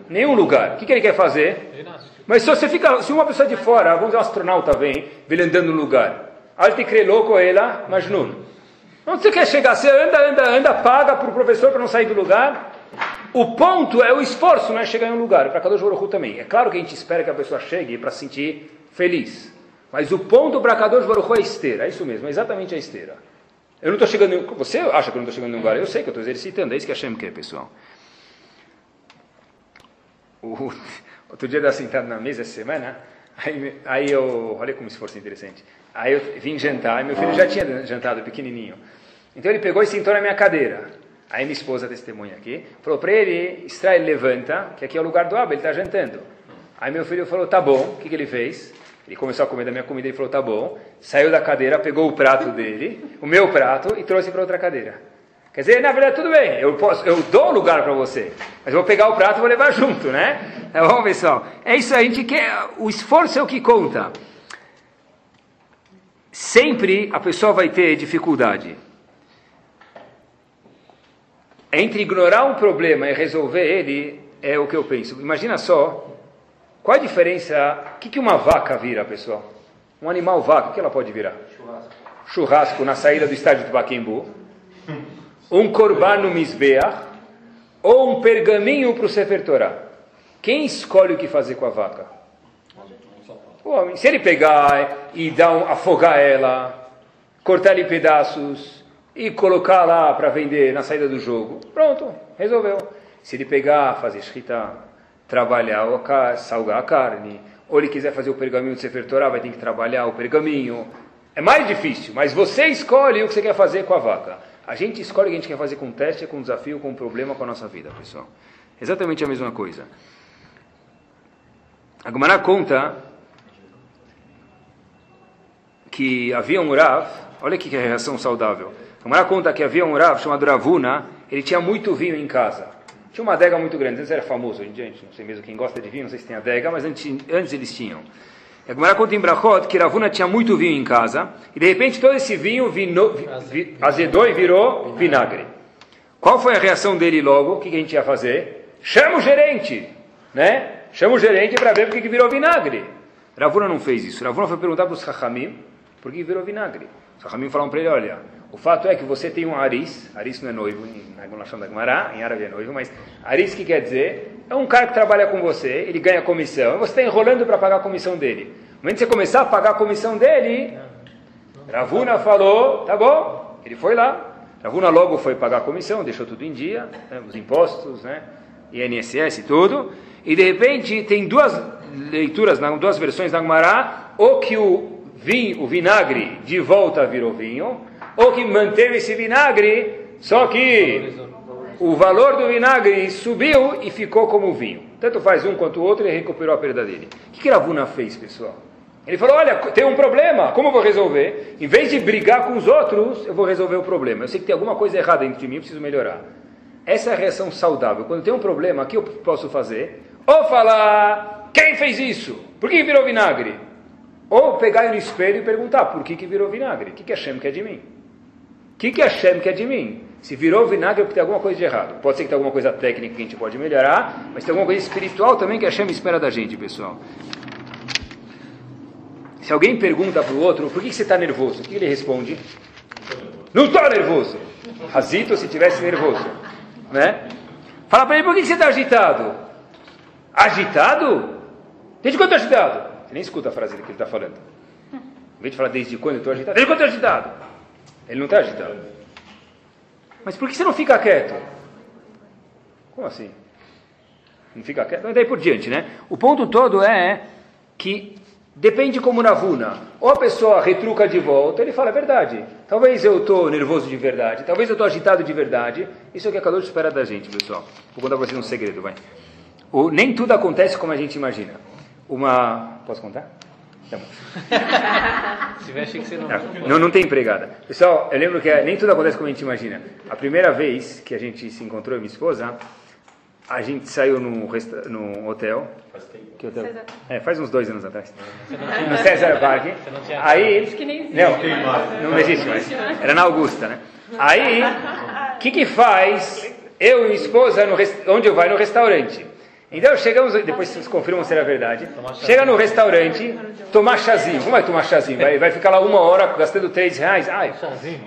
Nenhum lugar. O que, que ele quer fazer? Mas se você fica, se uma pessoa de fora, vamos dizer, um astronauta vem, vê ele andando no lugar. Alte crelou com ela, Majnun. Onde você quer chegar? Você anda, anda, anda, paga para o professor para não sair do lugar. O ponto é o esforço, não é chegar em um lugar. Para Kadosh Baruch também. É claro que a gente espera que a pessoa chegue para se sentir feliz. Mas o ponto para Kadosh Baruch é a esteira. É isso mesmo, é exatamente a esteira. Eu não estou chegando em... Você acha que eu não estou chegando em um lugar? Eu sei que eu estou exercitando. É isso que a Hashem quer, pessoal. O... [laughs] Outro dia eu estava sentado na mesa essa semana, aí, aí eu... Olha como esforço interessante. Aí eu vim jantar, e meu filho já tinha jantado, pequenininho. Então ele pegou e sentou na minha cadeira. Aí minha esposa testemunha aqui, falou para ele, extrai, levanta, que aqui é o lugar do Abba, ele está jantando. Aí meu filho falou, tá bom, o que, que ele fez? Ele começou a comer da minha comida e falou, tá bom. Saiu da cadeira, pegou o prato dele, o meu prato, e trouxe para outra cadeira. Quer dizer, na verdade, tudo bem, eu, posso, eu dou lugar para você, mas vou pegar o prato e vou levar junto, né? Tá bom, pessoal? É isso aí, a gente quer, o esforço é o que conta. Sempre a pessoa vai ter dificuldade entre ignorar um problema e resolver ele, é o que eu penso. Imagina só, qual a diferença, o que, que uma vaca vira, pessoal? Um animal vaca, o que ela pode virar? Churrasco. Churrasco na saída do estádio do Baquembu. Um corban no Misbeach. Ou um pergaminho para o Sefer Torah. Quem escolhe o que fazer com a vaca? O homem. Se ele pegar e dar um, afogar ela, cortar em pedaços, e colocar lá para vender na saída do jogo, pronto, resolveu. Se ele pegar, fazer shkita, trabalhar, salgar a carne, ou ele quiser fazer o pergaminho de Sefer Torah, vai ter que trabalhar o pergaminho. É mais difícil, mas você escolhe o que você quer fazer com a vaca. A gente escolhe o que a gente quer fazer com um teste, com um desafio, com um problema com a nossa vida, pessoal. Exatamente a mesma coisa. A Gemara conta que havia um Rav, olha que reação saudável. A Gemara conta que havia um Rav chamado Ravuna, ele tinha muito vinho em casa. Tinha uma adega muito grande, antes era famoso, gente, não sei mesmo quem gosta de vinho, não sei se tem adega, mas antes, antes eles tinham. A Gemara conta em Brachot que Ravuna tinha muito vinho em casa, e de repente todo esse vinho vino, vi, azedou e virou vinagre. Qual foi a reação dele logo? O que a gente ia fazer? Chama o gerente, né? Chama o gerente para ver por que virou vinagre. Ravuna não fez isso. Ravuna foi perguntar para os Chachamim por que virou vinagre. Os Chachamim falaram para ele, olha, o fato é que você tem um aris, aris não é noivo, na Egunachão da Gumará, em árabe é noivo, mas aris que quer dizer, é um cara que trabalha com você, ele ganha comissão, você está enrolando para pagar a comissão dele. No momento que você começar a pagar a comissão dele, Ravuna falou, tá bom, ele foi lá. Ravuna logo foi pagar a comissão, deixou tudo em dia, né, os impostos, né, INSS e tudo, e de repente tem duas leituras, duas versões da Gumará, ou que o vinho, o vinagre de volta virou vinho, ou que manteve esse vinagre, só que o valor do vinagre subiu e ficou como vinho. Tanto faz um quanto o outro, ele recuperou a perda dele. O que, que Ravuna fez, pessoal? Ele falou, olha, tem um problema, como eu vou resolver? Em vez de brigar com os outros, eu vou resolver o problema. Eu sei que tem alguma coisa errada dentro de mim, eu preciso melhorar. Essa é a reação saudável. Quando tem um problema, o que eu posso fazer? Ou falar, quem fez isso? Por que virou vinagre? Ou pegar no espelho e perguntar, por que, que virou vinagre? O que, que Hashem quer de mim? Que, que Hashem quer de mim? Se virou vinagre é porque tem alguma coisa de errado. Pode ser que tenha alguma coisa técnica que a gente pode melhorar, mas tem alguma coisa espiritual também que Hashem espera da gente, pessoal. Se alguém pergunta para o outro, por que você está nervoso? O que ele responde? Não estou nervoso. Razito se tivesse nervoso. Né? Fala para ele, por que você está agitado? Agitado? Desde quando estou agitado? Você nem escuta a frase que ele está falando. Em vez de falar desde quando eu estou agitado, desde quando estou agitado? Ele não está agitado. Mas por que você não fica quieto? Como assim? Não fica quieto? Daí por diante, né? O ponto todo é que depende como na Vuna. Ou a pessoa retruca de volta, ele fala a verdade. Talvez eu estou nervoso de verdade, talvez eu estou agitado de verdade. Isso é o que a Kadosh espera da gente, pessoal. Vou contar para vocês um segredo, vai. O, nem tudo acontece como a gente imagina. Uma... Posso contar? Tá bom. [laughs] Se tiver, achei que você não. Não, não tem empregada. Pessoal, eu lembro que é, nem tudo acontece como a gente imagina. A primeira vez que a gente se encontrou, eu e minha esposa, a gente saiu num, resta- num hotel. Que hotel? É, faz uns dois anos atrás. No César Park. não tinha- Aí. que nem existe. Não, não existe mais. Era na Augusta, né? Aí, o que que faz eu e minha esposa, no res- onde eu vai? No restaurante. Então chegamos, depois vocês confirmam se era verdade. Chega no restaurante, tomar chazinho. Como vai tomar chazinho? Vai, vai ficar lá uma hora gastando três reais? Ai.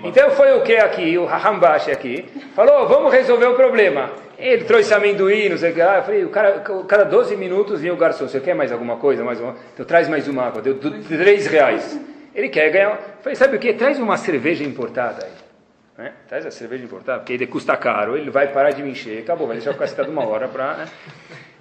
Então foi o que aqui, o Rahambashi aqui, falou, vamos resolver o problema. Ele trouxe amendoim, não sei o que lá. Eu falei, o cara, cada 12 minutos vinha o garçom, você quer mais alguma coisa? Mais uma? Então traz mais uma água, deu du- três reais. Ele quer ganhar. Eu falei, sabe o que? Traz uma cerveja importada aí. Né? Traz a cerveja importada, porque ele custa caro, ele vai parar de me encher, acabou, vai deixar eu ficar sentado uma hora para. Né?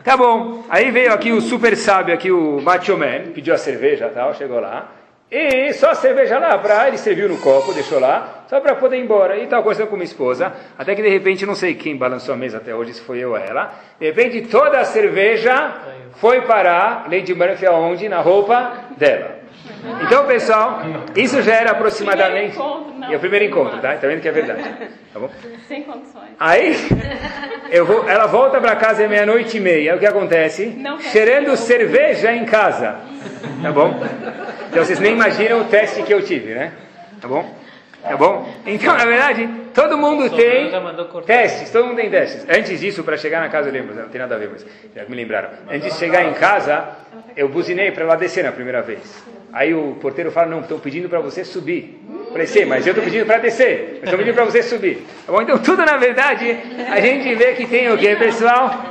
Tá bom, aí veio aqui o super sábio, aqui o Macho Man, pediu a cerveja tal, chegou lá, e só a cerveja lá, pra, ele serviu no copo, deixou lá, só para poder ir embora. E estava conversando com minha esposa, até que de repente, não sei quem balançou a mesa até hoje, se foi eu ou ela, de repente toda a cerveja foi parar, Lady Murphy aonde? Na roupa dela. Então, pessoal, isso já era aproximadamente. Primeiro encontro, não. É o primeiro encontro, tá? Tá vendo que é verdade. Tá bom? Sem condições. Aí, eu vou, ela volta para casa meia-noite e meia. O que acontece? Não Cheirando cerveja em casa. Tá bom? Então vocês nem imaginam o teste que eu tive, né? Tá bom? Tá bom? Então, na verdade, todo mundo tem testes, todo mundo tem testes. Antes disso, para chegar na casa, eu lembro, não tem nada a ver, mas já me lembraram. Antes de chegar em casa, eu buzinei para ela descer na primeira vez. Aí o porteiro fala, não, estão pedindo para você subir. Falei, sim, mas eu estou pedindo para descer. Estão pedindo para você subir. Tá bom? Então, tudo, na verdade, a gente vê que tem o quê, pessoal?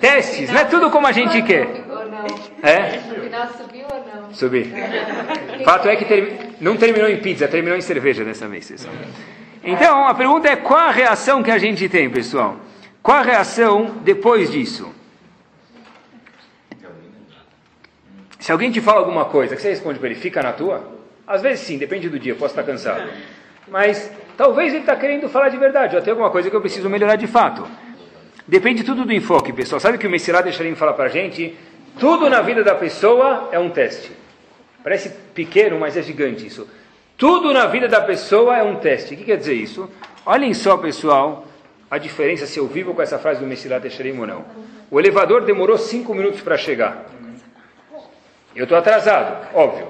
Testes. Não é tudo como a gente quer. É? No final subiu ou não? Fato é que termi- não terminou em pizza, terminou em cerveja dessa vez, pessoal. Então, a pergunta é qual a reação que a gente tem, pessoal? Qual a reação depois disso? Se alguém te fala alguma coisa, que você responde para ele? Fica na tua? Às vezes sim, depende do dia, posso estar cansado. Mas talvez ele está querendo falar de verdade, ou tem alguma coisa que eu preciso melhorar de fato. Depende tudo do enfoque, pessoal. Sabe que o Messirá deixaria falar para a gente? Tudo na vida da pessoa é um teste. Parece pequeno, mas é gigante isso. Tudo na vida da pessoa é um teste. O que quer dizer isso? Olhem só, pessoal, a diferença se eu vivo com essa frase do Messirá Teixerim ou não. O elevador demorou cinco minutos para chegar. Eu estou atrasado, óbvio.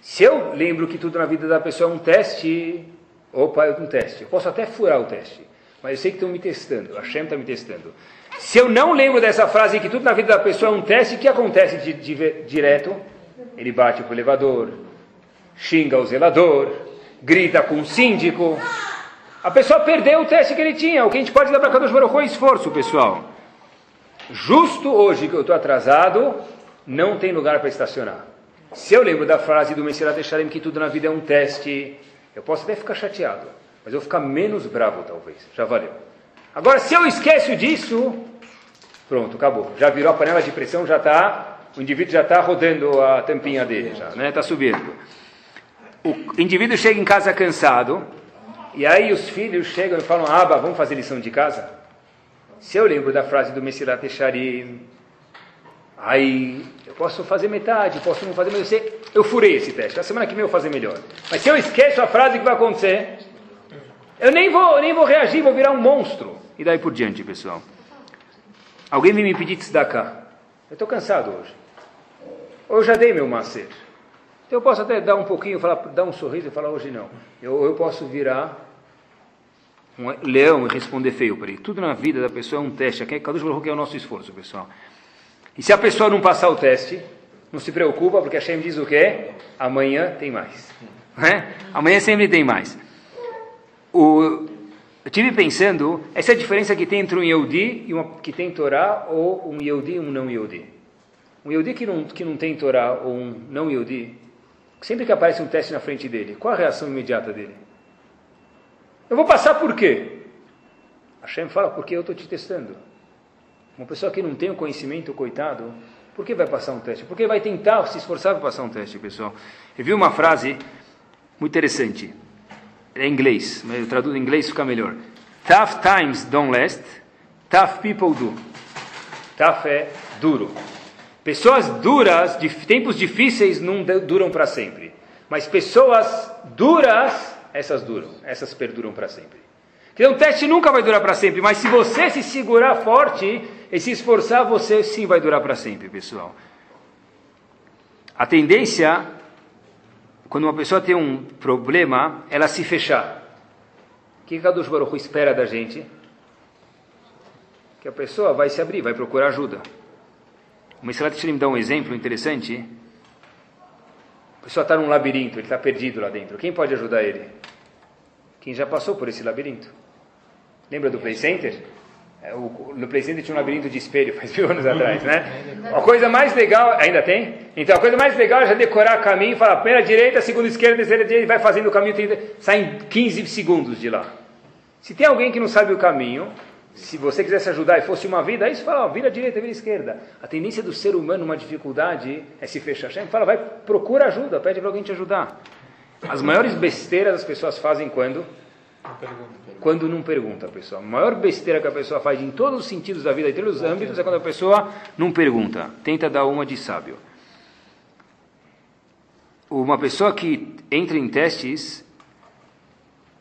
Se eu lembro que tudo na vida da pessoa é um teste, opa, é um teste. Eu posso até furar o teste, mas eu sei que estão me testando, a Shem está me testando. Se eu não lembro dessa frase que tudo na vida da pessoa é um teste, o que acontece de, de- direto? Ele bate para o elevador, xinga o zelador, grita com o síndico. A pessoa perdeu o teste que ele tinha. O que a gente pode dar para Kadosh Baruch Hu é esforço, pessoal. Justo hoje que eu estou atrasado, não tem lugar para estacionar. Se eu lembro da frase do Messias deixarem que tudo na vida é um teste, eu posso até ficar chateado, mas eu vou ficar menos bravo talvez. Já valeu. Agora, se eu esqueço disso, pronto, acabou. Já virou a panela de pressão, já está, o indivíduo já está rodando a tampinha dele, já, né? Está subindo. O indivíduo chega em casa cansado E aí os filhos chegam e falam, Aba, vamos fazer lição de casa? Se eu lembro da frase do Messilat Echarim, aí eu posso fazer metade, posso não fazer, mas eu eu furei esse teste. Na semana que vem eu vou fazer melhor. Mas se eu esqueço a frase, o que vai acontecer? Eu nem vou, nem vou reagir, vou virar um monstro. E daí por diante, pessoal. Alguém vem me pedir tzedakah. Eu estou cansado hoje. Eu já dei meu macer. Então eu posso até dar um pouquinho, falar, dar um sorriso e falar hoje não. Eu, eu posso virar um leão e responder feio para ele. Tudo na vida da pessoa é um teste. Aqui, Kadush Baruch é o nosso esforço, pessoal. E se a pessoa não passar o teste, não se preocupa, porque a Shem diz o quê? Amanhã tem mais. É? Amanhã sempre tem mais. O, eu tive pensando, essa é a diferença que tem entre um Yehudi e uma, que tem Torá, ou um Yehudi e um não Yehudi. Um Yehudi que não, que não tem Torá, ou um não Yehudi, sempre que aparece um teste na frente dele, qual a reação imediata dele? Eu vou passar por quê? Hashem fala, porque eu estou te testando. Uma pessoa que não tem o conhecimento, coitado, por que vai passar um teste? Porque vai tentar se esforçar para passar um teste, pessoal. Eu vi uma frase muito interessante. É em inglês, mas eu traduzo em inglês fica melhor. Tough times don't last, tough people do. Tough é duro. Pessoas duras, de tempos difíceis não duram para sempre. Mas pessoas duras essas duram, essas perduram para sempre. Então, o teste nunca vai durar para sempre, mas se você se segurar forte e se esforçar, você sim vai durar para sempre, pessoal. A tendência, quando uma pessoa tem um problema, ela se fechar. O que Kadosh Baruch espera da gente? Que a pessoa vai se abrir, vai procurar ajuda. O Mesrat me dá um exemplo interessante a pessoa está num labirinto, ele está perdido lá dentro. Quem pode ajudar ele? Quem já passou por esse labirinto. Lembra do Play Center? É, o, no Play Center tinha um labirinto de espelho, [laughs] faz mil anos atrás, né? A coisa mais legal, ainda tem? Então a coisa mais legal é já decorar caminho, falar primeira direita, segunda esquerda, terceira direita, vai fazendo o caminho, sai em 15 segundos de lá. Se tem alguém que não sabe o caminho, se você quisesse ajudar e fosse uma vida, aí você fala, ó, vira direita, vira esquerda. A tendência do ser humano, uma dificuldade, é se fechar. Hashem fala, vai, procura ajuda, pede para alguém te ajudar. As maiores besteiras as pessoas fazem quando? Quando não pergunta, pessoal. A maior besteira que a pessoa faz em todos os sentidos da vida, em todos os âmbitos, é quando a pessoa não pergunta. Tenta dar uma de sábio. Uma pessoa que entra em testes,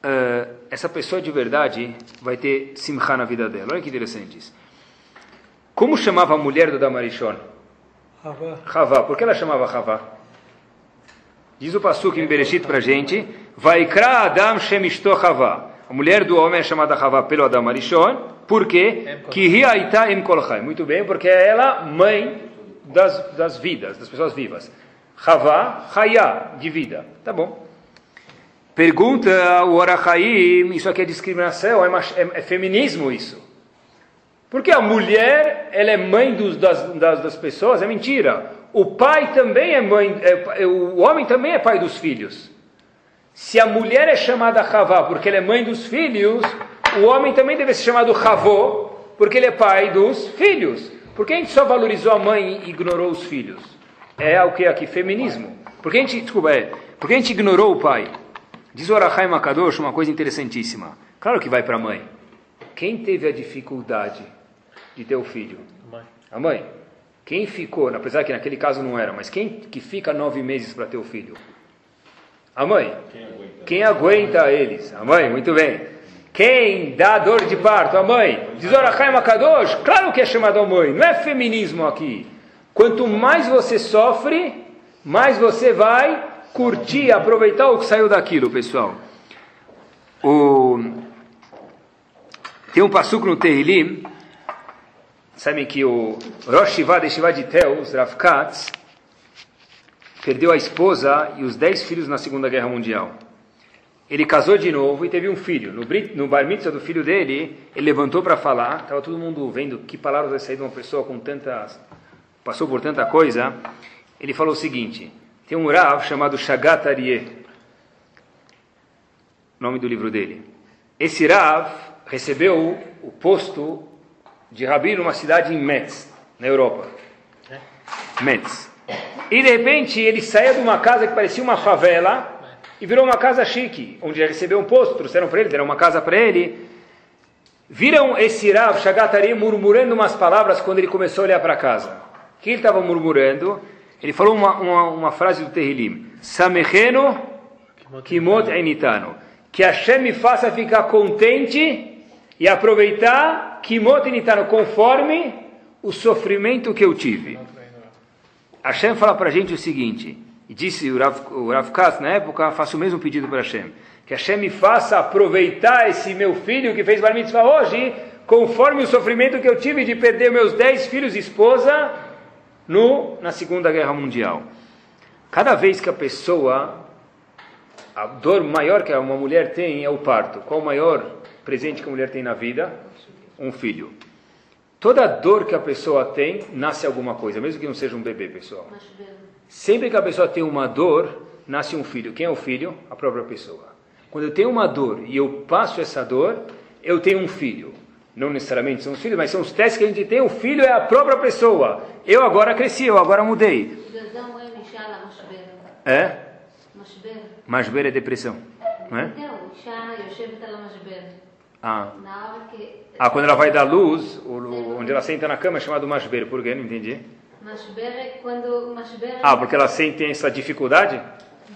uh, essa pessoa de verdade vai ter simcha na vida dela. Olha que interessante isso. Como chamava a mulher do Damarishon? Havá. Por que ela chamava Havá? Diz o Passuk em Bereshit para a gente, Vaikra Adam Shemishto Havá. A mulher do homem é chamada Havá pelo Adam Arishon. Por quê? Em Kolchai. Muito bem, porque é ela mãe das, das vidas, das pessoas vivas. Havá, Hayá, de vida. Tá bom. Pergunta o Orachaim, isso aqui é discriminação, é, é, é, feminismo isso. Porque a mulher, ela é mãe dos, das, das, das, pessoas, é mentira. O pai também é mãe, é, é, o homem também é pai dos filhos. Se a mulher é chamada Havá porque ela é mãe dos filhos, o homem também deve ser chamado Havô porque ele é pai dos filhos. Por que a gente só valorizou a mãe e ignorou os filhos? É o que aqui? Feminismo. Por que a gente, desculpa, é, por que a gente ignorou o pai? Diz o Arachai Makadosh uma coisa interessantíssima. Claro que vai para a mãe. Quem teve a dificuldade de ter o filho? A mãe. A mãe. Quem ficou, apesar que naquele caso não era, mas quem que fica nove meses para ter o filho? A mãe. Quem aguenta? Quem aguenta eles? A mãe, muito bem. Quem dá dor de parto? A mãe. Diz Orachai Makadosh, claro que é chamado a mãe, não é feminismo aqui. Quanto mais você sofre, mais você vai curtir, aproveitar o que saiu daquilo, pessoal. O... Tem um passuco no Tehilim, sabem que o Rosh Shiva de Shiva de Teus, perdeu a esposa e os dez filhos na Segunda Guerra Mundial. Ele casou de novo e teve um filho. No, no bar mitzvah do filho dele, ele levantou para falar. Estava todo mundo vendo que palavras vai sair de uma pessoa com tantas... Passou por tanta coisa. Ele falou o seguinte... Tem um Rav chamado Shagat Aryeh, nome do livro dele. Esse Rav recebeu o posto de Rabi numa cidade em Metz, na Europa. Metz. E de repente ele saía de uma casa que parecia uma favela e virou uma casa chique, onde ele recebeu um posto, trouxeram para ele, deram uma casa para ele. Viram esse Rav Shagatari murmurando umas palavras quando ele começou a olhar para casa. O que ele estava murmurando? Ele falou uma, uma, uma frase do Terrilim: Samecheno kimot enitano. Que Hashem me faça ficar contente e aproveitar kimot enitano, conforme o sofrimento que eu tive. Hashem fala para a gente o seguinte, e disse o Rav, o Rav na época, faço o mesmo pedido para Hashem, que Hashem me faça aproveitar esse meu filho que fez Bar Mitzvah hoje, conforme o sofrimento que eu tive de perder meus dez filhos e esposa no, na Segunda Guerra Mundial. Cada vez que a pessoa, a dor maior que uma mulher tem é o parto. Qual o maior presente que a mulher tem na vida? Um filho. Toda dor que a pessoa tem, nasce alguma coisa, mesmo que não seja um bebê, pessoal. Sempre que a pessoa tem uma dor, nasce um filho. Quem é o filho? A própria pessoa. Quando eu tenho uma dor e eu passo essa dor, eu tenho um filho. Não necessariamente são os filhos, mas são os testes que a gente tem. O filho é a própria pessoa. Eu agora cresci, eu agora mudei. É? Masber é depressão, não é? Ah. ah, quando ela vai dar luz, onde ela senta na cama é chamado masber. Por quê? Não entendi. Masber é quando... É ah, porque ela sente essa dificuldade?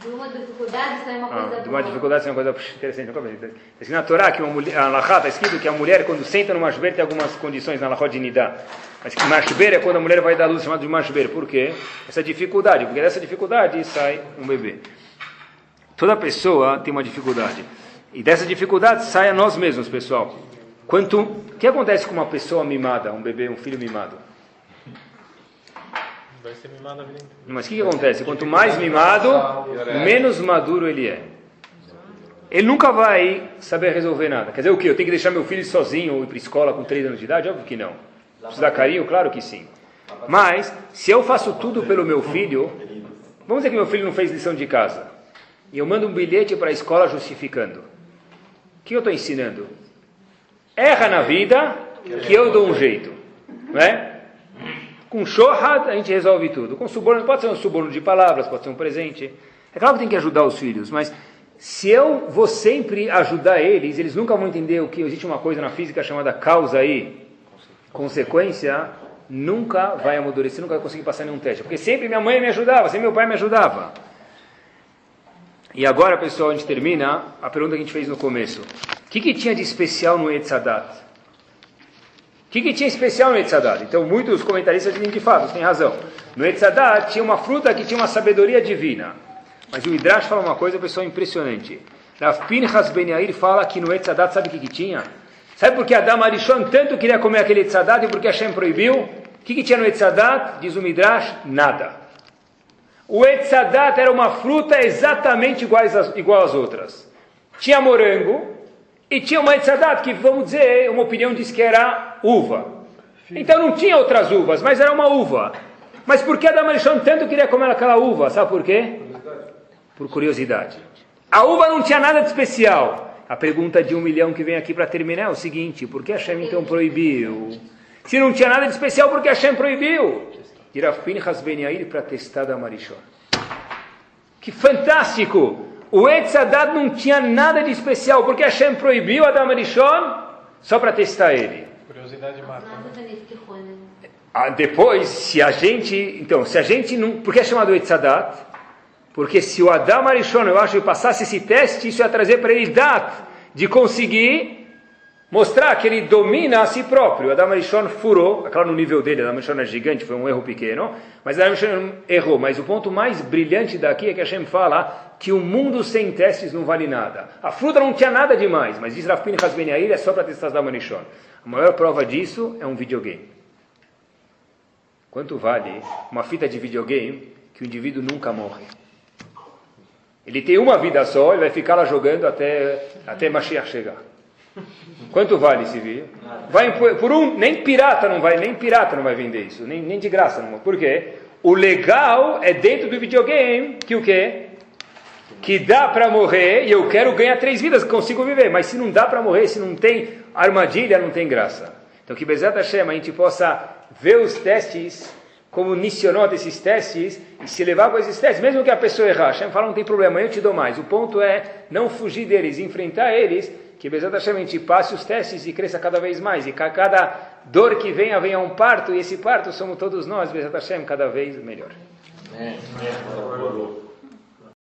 De uma dificuldade sai uma ah, coisa De uma dificuldade sai uma coisa interessante. Está escrito na Torá que uma mulher, a Lahá está escrito que a mulher, quando senta no masber, tem algumas condições na Lahá de Nidá. Mas que masber é quando a mulher vai dar luz, chamado de masber. Por quê? Essa dificuldade. Porque dessa dificuldade sai um bebê. Toda pessoa tem uma dificuldade. E dessa dificuldade sai a nós mesmos, pessoal. Quanto, o que acontece com uma pessoa mimada, um bebê, um filho mimado? Vai ser mimado a vida inteira. Mas o que, que acontece? Quanto mais mimado, menos maduro ele é. Ele nunca vai saber resolver nada. Quer dizer, o que? Eu tenho que deixar meu filho sozinho ou ir para a escola com 3 anos de idade? Óbvio que não. Precisa dar carinho? Claro que sim. Mas, se eu faço tudo pelo meu filho, vamos dizer que meu filho não fez lição de casa, e eu mando um bilhete para a escola justificando. O que eu estou ensinando? Erra na vida, que eu dou um jeito. Não é? Com shohat a gente resolve tudo. Com suborno, pode ser um suborno de palavras, pode ser um presente. É claro que tem que ajudar os filhos, mas se eu vou sempre ajudar eles, eles nunca vão entender o que existe uma coisa na física chamada causa aí, consequência, nunca vai amadurecer, nunca vai conseguir passar nenhum teste. Porque sempre minha mãe me ajudava, sempre meu pai me ajudava. E agora, pessoal, a gente termina a pergunta que a gente fez no começo. O que, que tinha de especial no Etzadat? O que, que tinha especial no Etzadat? Então, muitos comentaristas dizem de fato, tem razão. No Etzadat tinha uma fruta que tinha uma sabedoria divina. Mas o Midrash fala uma coisa, pessoal, impressionante. Rav Pinchas Ben Yair fala que no Etzadat, sabe o que, que tinha? Sabe por que Adam Arishon tanto queria comer aquele Etzadat e por que Hashem proibiu? O que, que tinha no Etzadat? Diz o Midrash, nada. O Etzadat era uma fruta exatamente iguais às, igual às outras. Tinha morango e tinha uma Etzadat que, vamos dizer, uma opinião diz que era uva. Então não tinha outras uvas, mas era uma uva. Mas por que Adam Arishon tanto queria comer aquela uva? Sabe por quê? Por curiosidade. A uva não tinha nada de especial. A pergunta de um milhão que vem aqui para terminar é o seguinte: por que Hashem então proibiu? Se não tinha nada de especial, por que Hashem proibiu? de Rav Pinchas Ben para testar da Marishon. Que fantástico! O Etzadat não tinha nada de especial, porque Hashem proibiu a Damarishon só para testar ele. Curiosidade mata. Ah, depois, se a gente. Então, se a gente não. Por que é chamado Etzadat? Porque se o Adam Arishon, eu acho, passasse esse teste, isso ia trazer para ele Dat, de conseguir mostrar que ele domina a si próprio. Adam Arishon furou, é claro, no nível dele, Adam Arishon é gigante, foi um erro pequeno, mas Adam Arishon errou. Mas o ponto mais brilhante daqui é que Hashem fala que o mundo sem testes não vale nada. A fruta não tinha nada demais, mas diz Rafin Hasben Yair é só para testar Adam Arishon. A maior prova disso é um videogame. Quanto vale uma fita de videogame que o indivíduo nunca morre? Ele tem uma vida só, ele vai ficar lá jogando até, até Mashiach chegar. Quanto vale esse vídeo? Vai por um, nem pirata não vai, nem pirata não vai vender isso, nem, nem de graça não. Por quê? O legal é dentro do videogame que o quê? Que dá para morrer e eu quero ganhar três vidas, consigo viver. Mas se não dá para morrer, se não tem armadilha, não tem graça. Então que Bezat Hashem a gente possa ver os testes como nissionot esses testes e se levar com esses testes, mesmo que a pessoa errar, Hashem fala, não tem problema, eu te dou mais. O ponto é não fugir deles, enfrentar eles, que Bezat Hashem a gente passe os testes e cresça cada vez mais. E cada dor que venha, venha um parto, e esse parto somos todos nós, Bezat Hashem, cada vez melhor. É.